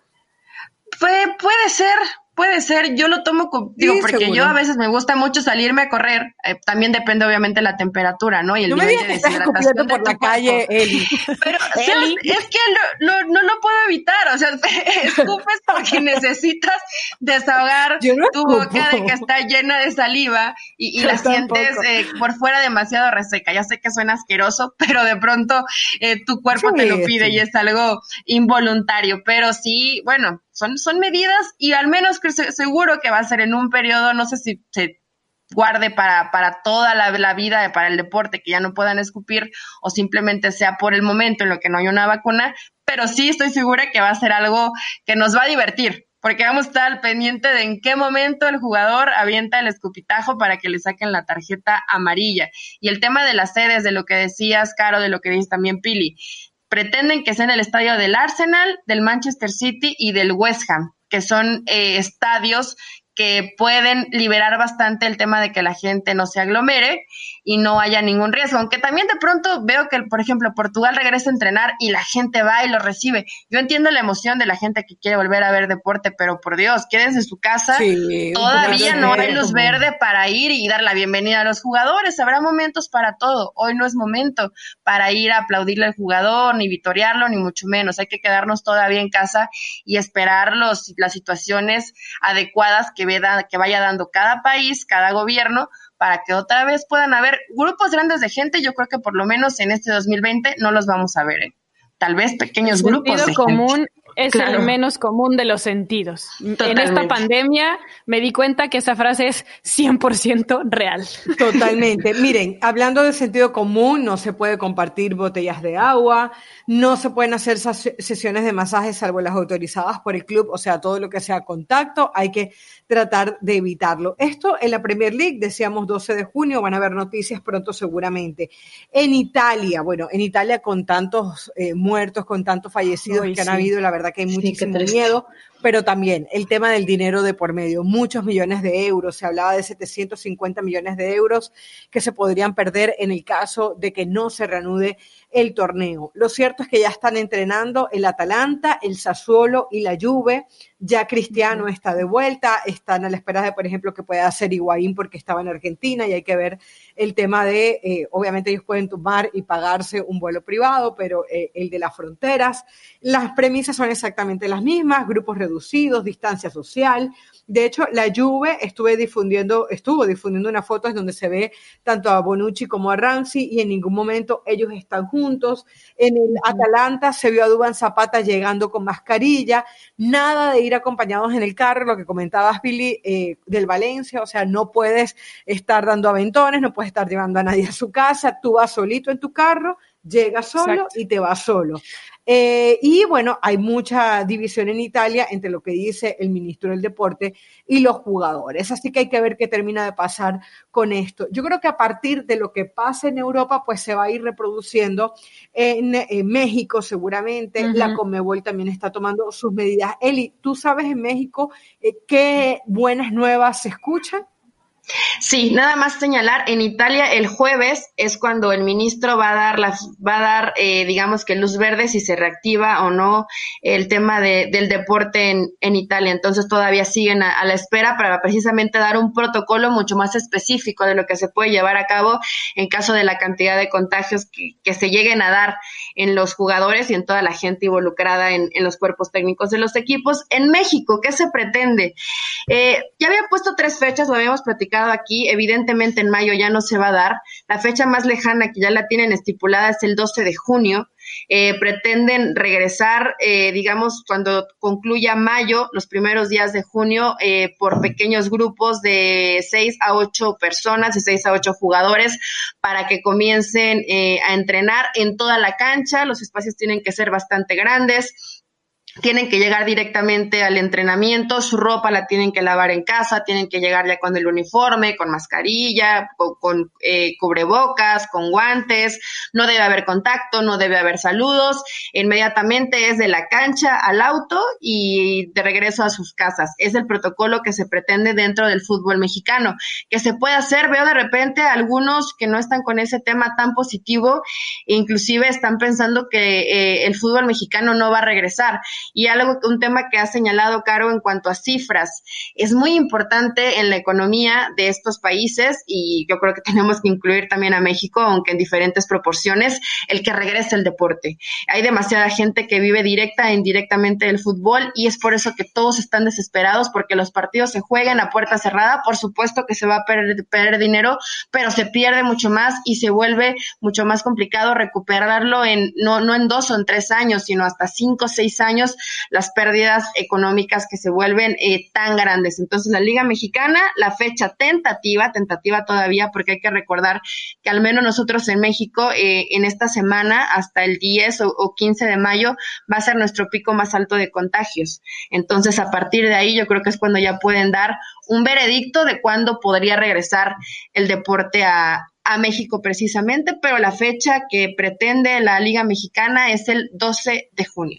Puede, puede ser, Puede ser, yo lo tomo, con, digo, porque yo a veces me gusta mucho salirme a correr, eh, también depende obviamente la temperatura, ¿no? Y el no nivel de deshidratación por la calle, Eli. Pero es que no lo puedo evitar, o sea, escupes porque necesitas desahogar tu boca de que está llena de saliva y, la sientes eh, por fuera demasiado reseca. Ya sé que suena asqueroso, pero de pronto eh, tu cuerpo te lo pide y es algo involuntario, pero sí, bueno, son, son medidas y al menos que seguro que va a ser en un periodo, no sé si se guarde para, para toda la, la, vida, para el deporte, que ya no puedan escupir o simplemente sea por el momento en lo que no hay una vacuna, pero sí estoy segura que va a ser algo que nos va a divertir, porque vamos a estar al pendiente de en qué momento el jugador avienta el escupitajo para que le saquen la tarjeta amarilla. Y el tema de las sedes, de lo que decías, Caro, de lo que dices también, Pili, pretenden que sea en el estadio del Arsenal, del Manchester City y del West Ham, que son eh, estadios que pueden liberar bastante el tema de que la gente no se aglomere y no haya ningún riesgo. Aunque también de pronto veo que, por ejemplo, Portugal regresa a entrenar y la gente va y lo recibe. Yo entiendo la emoción de la gente que quiere volver a ver deporte, pero por Dios, quédense en su casa. Todavía no hay luz verde para ir y dar la bienvenida a los jugadores. Habrá momentos para todo. Hoy no es momento para ir a aplaudirle al jugador, ni vitorearlo, ni mucho menos. Hay que quedarnos todavía en casa y esperar los, las situaciones adecuadas que, que vaya dando cada país, cada gobierno, para que otra vez puedan haber grupos grandes de gente. Yo creo que por lo menos en este 2020 no los vamos a ver. ¿eh? Tal vez pequeños grupos. De común es el menos común de los sentidos. En esta pandemia me di cuenta que esa frase es 100% real. Totalmente. Miren, hablando de sentido común, no se puede compartir botellas de agua, no se pueden hacer sesiones de masaje salvo las autorizadas por el club, o sea, todo lo que sea contacto, hay que tratar de evitarlo. Esto en la Premier League, decíamos 12 de junio, van a haber noticias pronto seguramente. En Italia, bueno, en Italia con tantos eh, muertos, con tantos fallecidos que han habido, la verdad que hay muchísimo miedo pero también el tema del dinero de por medio, muchos millones de euros, se hablaba de 750 millones de euros que se podrían perder en el caso de que no se reanude el torneo. Lo cierto es que ya están entrenando el Atalanta, el Sassuolo y la Juve. Ya Cristiano está de vuelta, están a la espera de, por ejemplo, que pueda hacer Higuaín porque estaba en Argentina y hay que ver el tema de, eh, obviamente ellos pueden tomar y pagarse un vuelo privado, pero eh, el de las fronteras. Las premisas son exactamente las mismas, grupos reducidos distancia social. De hecho, la Juve estuve difundiendo, estuvo difundiendo unas fotos donde se ve tanto a Bonucci como a Ramsey y en ningún momento ellos están juntos. En el Atalanta se vio a Duban Zapata llegando con mascarilla, nada de ir acompañados en el carro, lo que comentabas Billy eh, del Valencia, o sea, no puedes estar dando aventones, no puedes estar llevando a nadie a su casa, tú vas solito en tu carro, llegas solo y te vas solo. Eh, y bueno, hay mucha división en Italia entre lo que dice el ministro del Deporte y los jugadores. Así que hay que ver qué termina de pasar con esto. Yo creo que a partir de lo que pase en Europa, pues se va a ir reproduciendo en, México seguramente. La Comebol también está tomando sus medidas. Eli, ¿tú sabes en México eh, qué buenas nuevas se escuchan? Sí, nada más señalar, en Italia el jueves es cuando el ministro va a dar, las, va a dar eh, digamos que luz verde si se reactiva o no el tema de, del deporte en, en, Italia. Entonces todavía siguen a, la espera para precisamente dar un protocolo mucho más específico de lo que se puede llevar a cabo en caso de la cantidad de contagios que, que se lleguen a dar en los jugadores y en toda la gente involucrada en, en los cuerpos técnicos de los equipos. En México, ¿qué se pretende? Eh, ya había puesto tres fechas, lo habíamos platicado aquí, evidentemente en mayo ya no se va a dar. La fecha más lejana que ya la tienen estipulada es el 12 de junio. Eh, pretenden regresar, eh, digamos, cuando concluya mayo, los primeros días de junio, eh, por pequeños grupos de seis a ocho personas, de seis a ocho jugadores, para que comiencen a entrenar en toda la cancha. Los espacios tienen que ser bastante grandes tienen que llegar directamente al entrenamiento, su ropa la tienen que lavar en casa, tienen que llegar ya con el uniforme, con mascarilla, con, eh, cubrebocas, con guantes, no debe haber contacto, no debe haber saludos, inmediatamente es de la cancha al auto y de regreso a sus casas. Es el protocolo que se pretende dentro del fútbol mexicano. Que se puede hacer, veo de repente algunos que no están con ese tema tan positivo, e inclusive están pensando que eh, el fútbol mexicano no va a regresar. Y algo, un tema que ha señalado Caro en cuanto a cifras, es muy importante en la economía de estos países y yo creo que tenemos que incluir también a México, aunque en diferentes proporciones, el que regrese el deporte. Hay demasiada gente que vive directa e indirectamente del fútbol y es por eso que todos están desesperados porque los partidos se juegan a puerta cerrada. Por supuesto que se va a perder, perder dinero, pero se pierde mucho más y se vuelve mucho más complicado recuperarlo en no, no en dos o en tres años, sino hasta cinco o seis años las pérdidas económicas que se vuelven eh, tan grandes. Entonces, la Liga Mexicana, la fecha tentativa, tentativa todavía, porque hay que recordar que al menos nosotros en México, eh, en esta semana, hasta el 10 o, o 15 de mayo, va a ser nuestro pico más alto de contagios. Entonces, a partir de ahí, yo creo que es cuando ya pueden dar un veredicto de cuándo podría regresar el deporte a, México precisamente, pero la fecha que pretende la Liga Mexicana es el 12 de junio.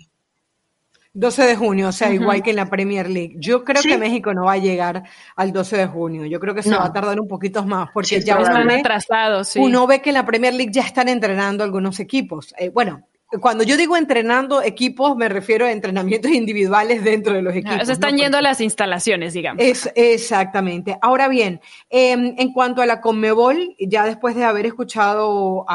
12 de junio, o sea, igual que en la Premier League. Yo creo que México no va a llegar al 12 de junio. Yo creo que se va a tardar un poquito más, porque ya atrasados. Sí. Uno ve que en la Premier League ya están entrenando algunos equipos. Eh, bueno, cuando yo digo entrenando equipos, me refiero a entrenamientos individuales dentro de los equipos. se están yendo a las instalaciones, digamos. Es, exactamente. Ahora bien, em, en cuanto a la Conmebol, ya después de haber escuchado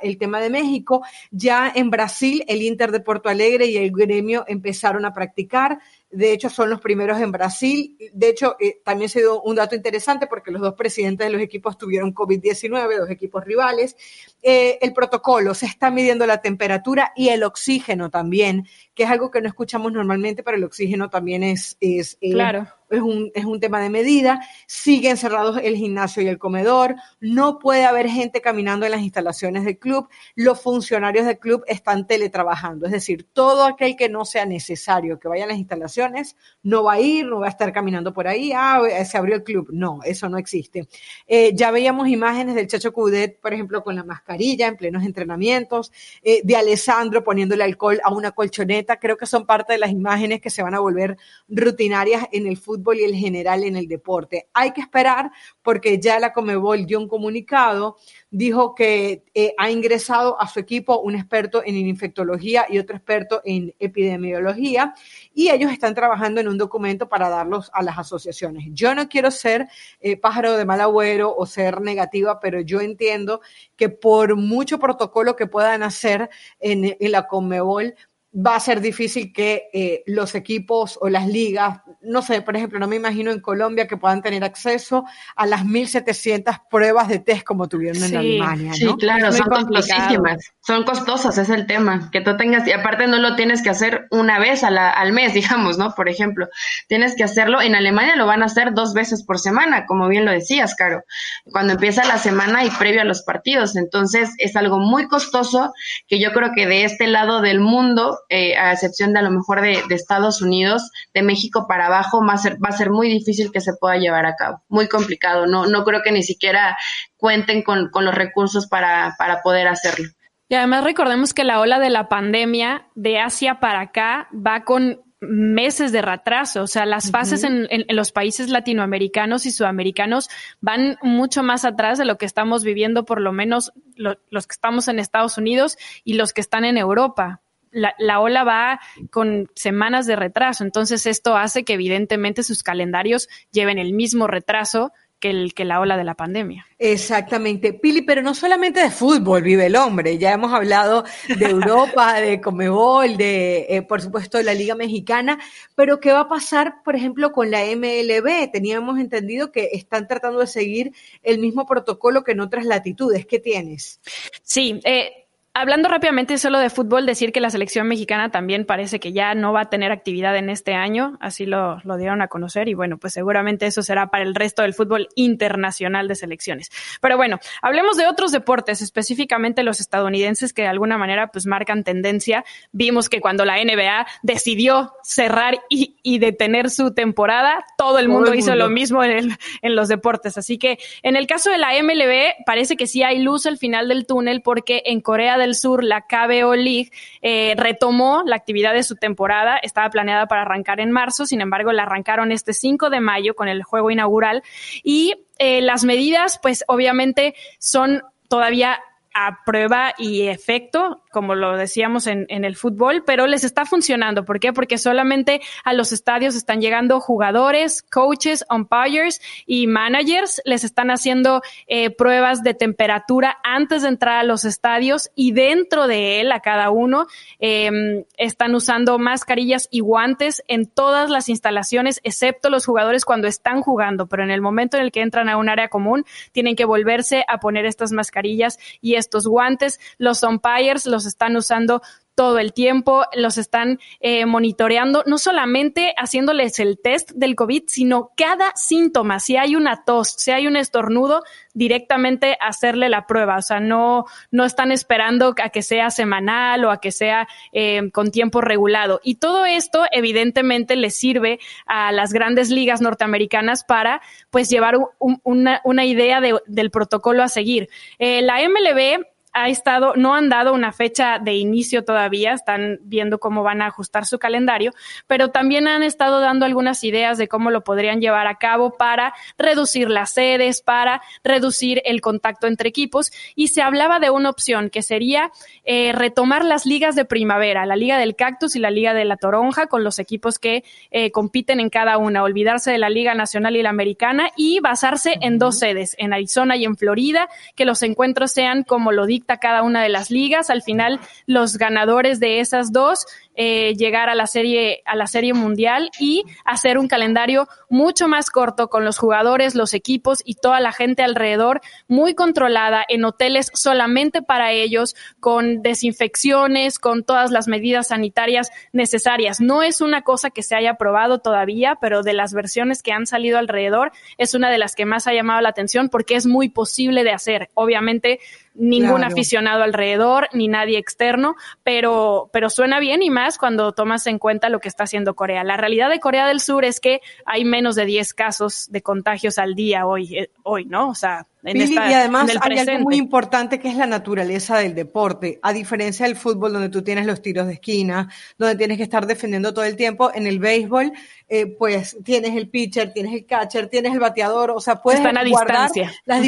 el tema de México, ya en Brasil el Inter de Porto Alegre y el gremio empezaron a practicar de hecho, son los primeros en Brasil. De hecho, eh, también se dio un dato interesante porque los dos presidentes de los equipos tuvieron COVID-19, dos equipos rivales. Eh, el protocolo, se está midiendo la temperatura y el oxígeno también, que es algo que no escuchamos normalmente, pero el oxígeno también es, es, eh, claro es un, es un tema de medida, siguen cerrados el gimnasio y el comedor, no puede haber gente caminando en las instalaciones del club, los funcionarios del club están teletrabajando, es decir, todo aquel que no sea necesario que vaya a las instalaciones no va a ir, no va a estar caminando por ahí, ah, se abrió el club, no, eso no existe. Eh, ya veíamos imágenes del Chacho Cudet, por ejemplo, con la mascarilla en plenos entrenamientos, eh, de Alessandro poniéndole alcohol a una colchoneta, creo que son parte de las imágenes que se van a volver rutinarias en el fútbol y el general en el deporte. Hay que esperar porque ya la Comebol dio un comunicado, dijo que eh, ha ingresado a su equipo un experto en infectología y otro experto en epidemiología y ellos están trabajando en un documento para darlos a las asociaciones. Yo no quiero ser eh, pájaro de mal agüero o ser negativa, pero yo entiendo que por mucho protocolo que puedan hacer en, en la Comebol, va a ser difícil que eh, los equipos o las ligas, no sé, por ejemplo, no me imagino en Colombia que puedan tener acceso a las 1.700 pruebas de test como tuvieron en Alemania. ¿no? Sí, claro, son costosísimas, son costosas, es el tema, que tú tengas, y aparte no lo tienes que hacer una vez al mes, digamos, ¿no? Por ejemplo, tienes que hacerlo, en Alemania lo van a hacer dos veces por semana, como bien lo decías, Caro, cuando empieza la semana y previo a los partidos, entonces es algo muy costoso que yo creo que de este lado del mundo, eh, a excepción de a lo mejor de, Estados Unidos, de México para abajo, va a, ser, va a ser muy difícil que se pueda llevar a cabo. Muy complicado. No, no creo que ni siquiera cuenten con, con los recursos para, para poder hacerlo. Y además recordemos que la ola de la pandemia de Asia para acá va con meses de retraso. O sea, las fases en, los países latinoamericanos y sudamericanos van mucho más atrás de lo que estamos viviendo, por lo menos los que estamos en Estados Unidos y los que están en Europa. La, la, ola va con semanas de retraso. Entonces, esto hace que evidentemente sus calendarios lleven el mismo retraso que, el, que la ola de la pandemia. Exactamente, Pili, pero no solamente de fútbol vive el hombre, ya hemos hablado de Europa, de Comebol, de, eh, por supuesto, de la Liga Mexicana, pero ¿qué va a pasar, por ejemplo, con la MLB? Teníamos entendido que están tratando de seguir el mismo protocolo que en otras latitudes. ¿Qué tienes? Sí, eh, Hablando rápidamente solo de fútbol, decir que la selección mexicana también parece que ya no va a tener actividad en este año, así lo, lo, dieron a conocer y bueno, pues seguramente eso será para el resto del fútbol internacional de selecciones. Pero bueno, hablemos de otros deportes, específicamente los estadounidenses que de alguna manera pues marcan tendencia. Vimos que cuando la NBA decidió cerrar y, y detener su temporada, todo el mundo, hizo lo mismo en, en los deportes. Así que en el caso de la MLB parece que sí hay luz al final del túnel porque en Corea del Sur, la KBO League, eh, retomó la actividad de su temporada. Estaba planeada para arrancar en marzo, sin embargo, la arrancaron este 5 de mayo con el juego inaugural. Y eh, las medidas, pues obviamente son todavía a prueba y efecto, como lo decíamos en, el fútbol, pero les está funcionando. ¿Por qué? Porque solamente a los estadios están llegando jugadores, coaches, umpires y managers. Les están haciendo eh, pruebas de temperatura antes de entrar a los estadios y dentro de él, a cada uno, eh, están usando mascarillas y guantes en todas las instalaciones, excepto los jugadores cuando están jugando. Pero en el momento en el que entran a un área común, tienen que volverse a poner estas mascarillas y estos guantes. Los umpires los están usando todo el tiempo, los están eh, monitoreando, no solamente haciéndoles el test del COVID, sino cada síntoma, si hay una tos, si hay un estornudo, directamente hacerle la prueba. O sea, no, no están esperando a que sea semanal o a que sea eh, con tiempo regulado. Y todo esto, evidentemente, le sirve a las grandes ligas norteamericanas para, pues, llevar una, una, idea de, del protocolo a seguir. Eh, la MLB ha estado, no han dado una fecha de inicio todavía, están viendo cómo van a ajustar su calendario, pero también han estado dando algunas ideas de cómo lo podrían llevar a cabo para reducir las sedes, para reducir el contacto entre equipos. Y se hablaba de una opción que sería eh, retomar las ligas de primavera, la Liga del Cactus y la Liga de la Toronja, con los equipos que eh, compiten en cada una, olvidarse de la Liga Nacional y la Americana y basarse en dos sedes, en Arizona y en Florida, que los encuentros sean como lo dicta cada una de las ligas. Al final, los ganadores de esas dos eh, llegar a la serie a la serie mundial y hacer un calendario mucho más corto con los jugadores, los equipos y toda la gente alrededor, muy controlada en hoteles solamente para ellos, con desinfecciones, con todas las medidas sanitarias necesarias. No es una cosa que se haya probado todavía, pero de las versiones que han salido alrededor es una de las que más ha llamado la atención porque es muy posible de hacer. Obviamente ningún aficionado alrededor, ni nadie externo, pero, pero suena bien y más cuando tomas en cuenta lo que está haciendo Corea. La realidad de Corea del Sur es que hay menos de 10 casos de contagios al día hoy, eh, hoy ¿no? O sea, y además hay algo muy importante que es la naturaleza del deporte. A diferencia del fútbol, donde tú tienes los tiros de esquina, donde tienes que estar defendiendo todo el tiempo, en el béisbol, eh, pues tienes el pitcher, tienes el catcher, tienes el bateador, o sea, puedes Están a guardar distancia. las,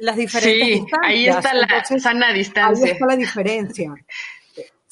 las diferentes sí, Ahí está la sana distancia. Ahí está la diferencia.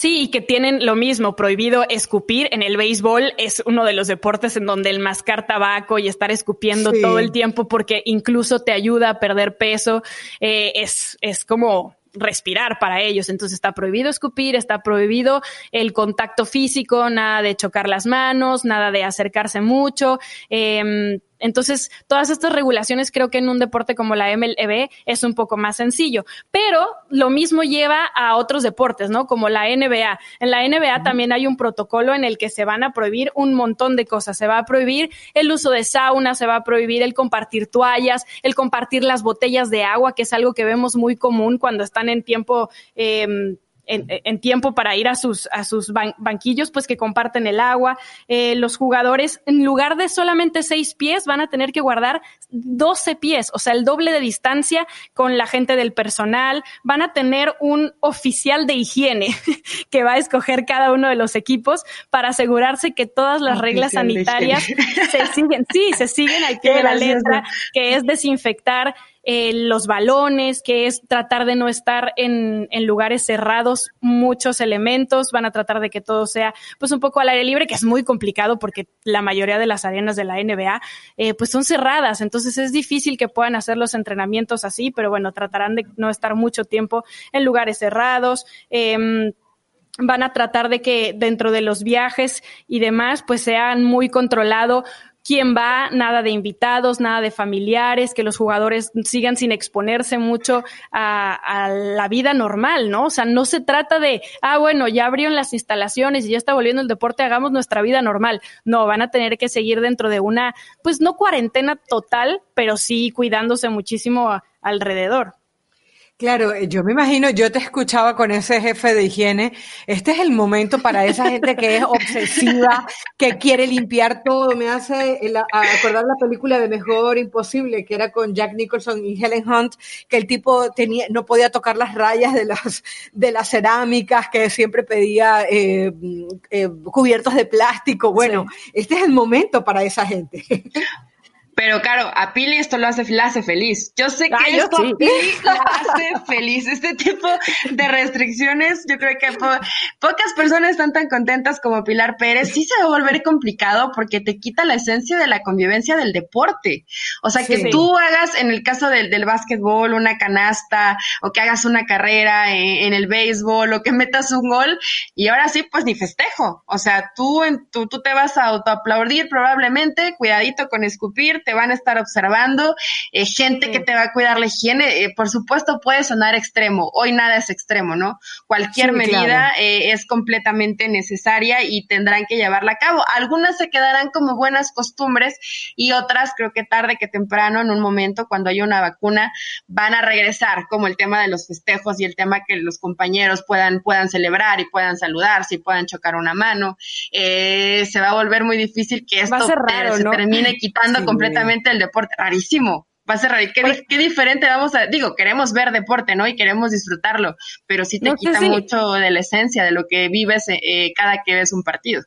Sí, y que tienen lo mismo, prohibido escupir. En el béisbol es uno de los deportes en donde el mascar tabaco y estar escupiendo todo el tiempo porque incluso te ayuda a perder peso, eh, es, es como respirar para ellos. Entonces está prohibido escupir, está prohibido el contacto físico, nada de chocar las manos, nada de acercarse mucho. Eh, entonces, todas estas regulaciones creo que en un deporte como la MLB es un poco más sencillo, pero lo mismo lleva a otros deportes, ¿no? Como la NBA. En la NBA también hay un protocolo en el que se van a prohibir un montón de cosas. Se va a prohibir el uso de sauna, se va a prohibir el compartir toallas, el compartir las botellas de agua, que es algo que vemos muy común cuando están en tiempo eh, en, tiempo para ir a sus, a sus banquillos, pues que comparten el agua. Eh, los jugadores, en lugar de solamente seis pies, van a tener que guardar 12 pies, o sea, el doble de distancia con la gente del personal. Van a tener un oficial de higiene que va a escoger cada uno de los equipos para asegurarse que todas las reglas sanitarias se siguen, sí, se siguen al pie de la letra, que es desinfectar eh, los balones, que es tratar de no estar en, en, lugares cerrados, muchos elementos, van a tratar de que todo sea pues un poco al aire libre, que es muy complicado porque la mayoría de las arenas de la NBA eh, pues son cerradas, entonces es difícil que puedan hacer los entrenamientos así, pero bueno, tratarán de no estar mucho tiempo en lugares cerrados. Eh, van a tratar de que dentro de los viajes y demás, pues sean muy controlado quién va, nada de invitados, nada de familiares, que los jugadores sigan sin exponerse mucho a, la vida normal, ¿no? O sea, no se trata de, ah, bueno, ya abrieron las instalaciones y ya está volviendo el deporte, hagamos nuestra vida normal. No, van a tener que seguir dentro de una, pues no cuarentena total, pero sí cuidándose muchísimo alrededor. Claro, eh, yo me imagino, yo te escuchaba con ese jefe de higiene, este es el momento para esa gente que es obsesiva, que quiere limpiar todo, me hace acordar la película de Mejor Imposible, que era con Jack Nicholson y Helen Hunt, que el tipo tenía, no podía tocar las rayas de las, de las cerámicas, que siempre pedía eh, eh, cubiertos de plástico, bueno, este es el momento para esa gente. Pero claro, a Pili esto lo hace, la hace feliz. Yo sé que ah, esto a Pili la hace feliz. Este tipo de restricciones, yo creo que pocas personas están tan contentas como Pilar Pérez. Sí se va a volver complicado porque te quita la esencia de la convivencia del deporte. O sea, que tú hagas, en el caso del, del básquetbol, una canasta, o que hagas una carrera en, el béisbol, o que metas un gol, y ahora sí, pues ni festejo. O sea, tú, en, tú, tú te vas a autoaplaudir probablemente, cuidadito con escupir, te van a estar observando, eh, gente que te va a cuidar la higiene. Eh, por supuesto, puede sonar extremo. Hoy nada es extremo, ¿no? Cualquier medida eh, es completamente necesaria y tendrán que llevarla a cabo. Algunas se quedarán como buenas costumbres y otras, creo que tarde que temprano, en un momento, cuando haya una vacuna, van a regresar, como el tema de los festejos y el tema que los compañeros puedan, puedan celebrar y puedan saludarse y puedan chocar una mano. se va a volver muy difícil que esto se termine quitando completamente el deporte. Rarísimo. Va a ser raro. ¿Qué, diferente vamos a, digo, queremos ver deporte, ¿no? Y queremos disfrutarlo, pero sí te quita mucho de la esencia de lo que vives eh, cada que ves un partido.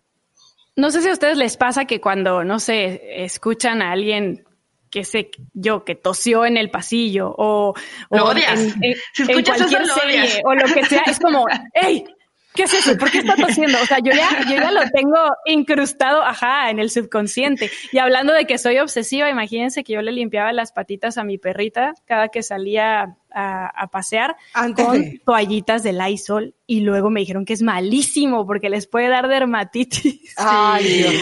No sé si a ustedes les pasa que cuando, no sé, escuchan a alguien que sé yo, que tosió en el pasillo o, lo odias. En, cualquier serie o lo que sea, es como, ¡Ey! ¿Qué es eso? ¿Por qué está tosiendo? O sea, yo ya, yo ya lo tengo incrustado, ajá, en el subconsciente. Y hablando de que soy obsesiva, imagínense que yo le limpiaba las patitas a mi perrita cada que salía a, pasear con toallitas de Lysol y luego me dijeron que es malísimo porque les puede dar dermatitis.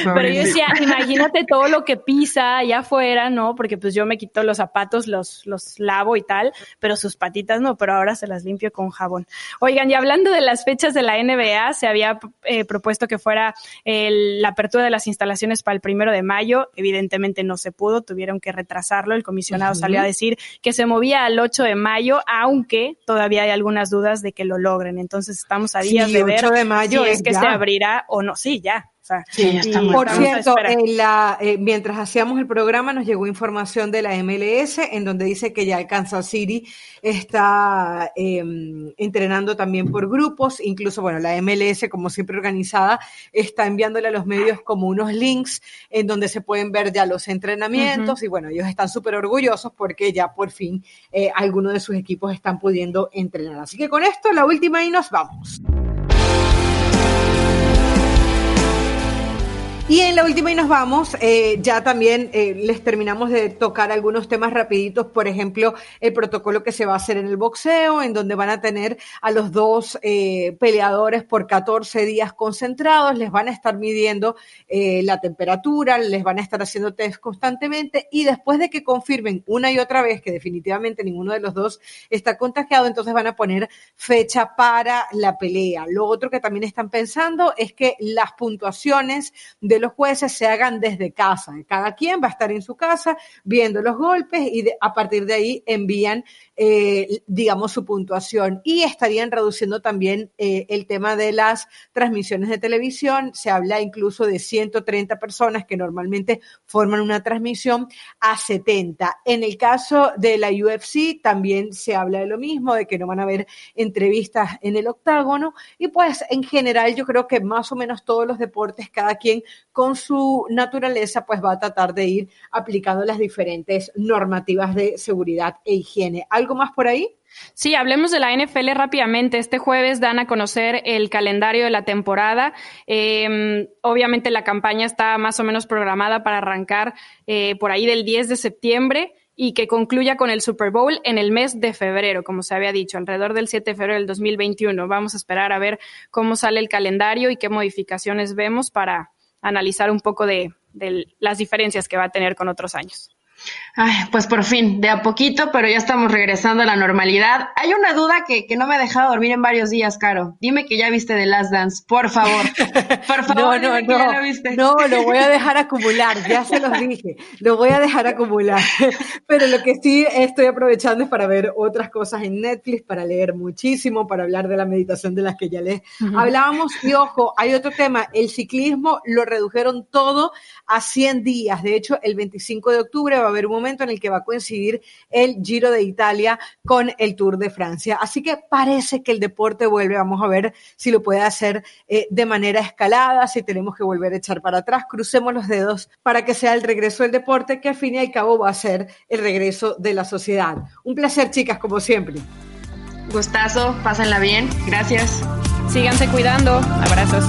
Pero yo decía, imagínate todo lo que pisa allá afuera, ¿no? Porque pues yo me quito los zapatos, los, los lavo y tal, pero sus patitas no, pero ahora se las limpio con jabón. Oigan, y hablando de las fechas de la NBA, se había eh, propuesto que fuera la apertura de las instalaciones para el primero de mayo. Evidentemente no se pudo, tuvieron que retrasarlo. El comisionado salió a decir que se movía al 8 de mayo aunque todavía hay algunas dudas de que lo logren. Entonces estamos a días de ver de mayo si es que se abrirá o no. Sí, ya por cierto, en la, eh, mientras hacíamos el programa nos llegó información de la MLS en donde dice que ya el Kansas City está em, entrenando también por grupos, incluso, bueno, la MLS, como siempre organizada, está enviándole a los medios como unos links en donde se pueden ver ya los entrenamientos. Y bueno, ellos están súper orgullosos porque ya por fin eh, algunos de sus equipos están pudiendo entrenar. Así que con esto, la última y nos vamos. Y en la última y nos vamos, eh, ya también eh, les terminamos de tocar algunos temas rapiditos, por ejemplo, el protocolo que se va a hacer en el boxeo, en donde van a tener a los dos eh, peleadores por 14 días concentrados, les van a estar midiendo la temperatura, les van a estar haciendo test constantemente y después de que confirmen una y otra vez que definitivamente ninguno de los dos está contagiado, entonces van a poner fecha para la pelea. Lo otro que también están pensando es que las puntuaciones de los jueces se hagan desde casa. Cada quien va a estar en su casa viendo los golpes y a partir de ahí envían, eh, digamos, su puntuación. Y estarían reduciendo también eh, el tema de las transmisiones de televisión. Se habla incluso de 130 personas que normalmente forman una transmisión a 70. En el caso de la UFC también se habla de lo mismo, de que no van a haber entrevistas en el octágono. Y pues en general yo creo que más o menos todos los deportes, cada quien con su naturaleza, pues va a tratar de ir aplicando las diferentes normativas de seguridad e higiene. ¿Algo más por ahí? Sí, hablemos de la NFL rápidamente. Este jueves dan a conocer el calendario de la temporada. Em, obviamente la campaña está más o menos programada para arrancar eh, por ahí del 10 de septiembre y que concluya con el Super Bowl en el mes de febrero, como se había dicho, alrededor del 7 de febrero del 2021. Vamos a esperar a ver cómo sale el calendario y qué modificaciones vemos para analizar un poco de las diferencias que va a tener con otros años. Ay, pues por fin, de a poquito, pero ya estamos regresando a la normalidad. Hay una duda que, que no me ha dejado dormir en varios días, Caro. Dime que ya viste The Last Dance, por favor. Por favor, no, no, no, ya lo viste. No, lo voy a dejar acumular, ya se los dije. Lo voy a dejar acumular. Pero lo que sí estoy aprovechando es para ver otras cosas en Netflix, para leer muchísimo, para hablar de la meditación de las que ya les hablábamos. Y ojo, hay otro tema, el ciclismo lo redujeron todo a 100 días. De hecho, el 25 de octubre a haber un momento en el que va a coincidir el Giro de Italia con el Tour de Francia. Así que parece que el deporte vuelve. Vamos a ver si lo puede hacer eh, de manera escalada, si tenemos que volver a echar para atrás. Crucemos los dedos para que sea el regreso del deporte, que al fin y al cabo va a ser el regreso de la sociedad. Un placer, chicas, como siempre. Gustazo, pásenla bien. Gracias. Síganse cuidando. Abrazos.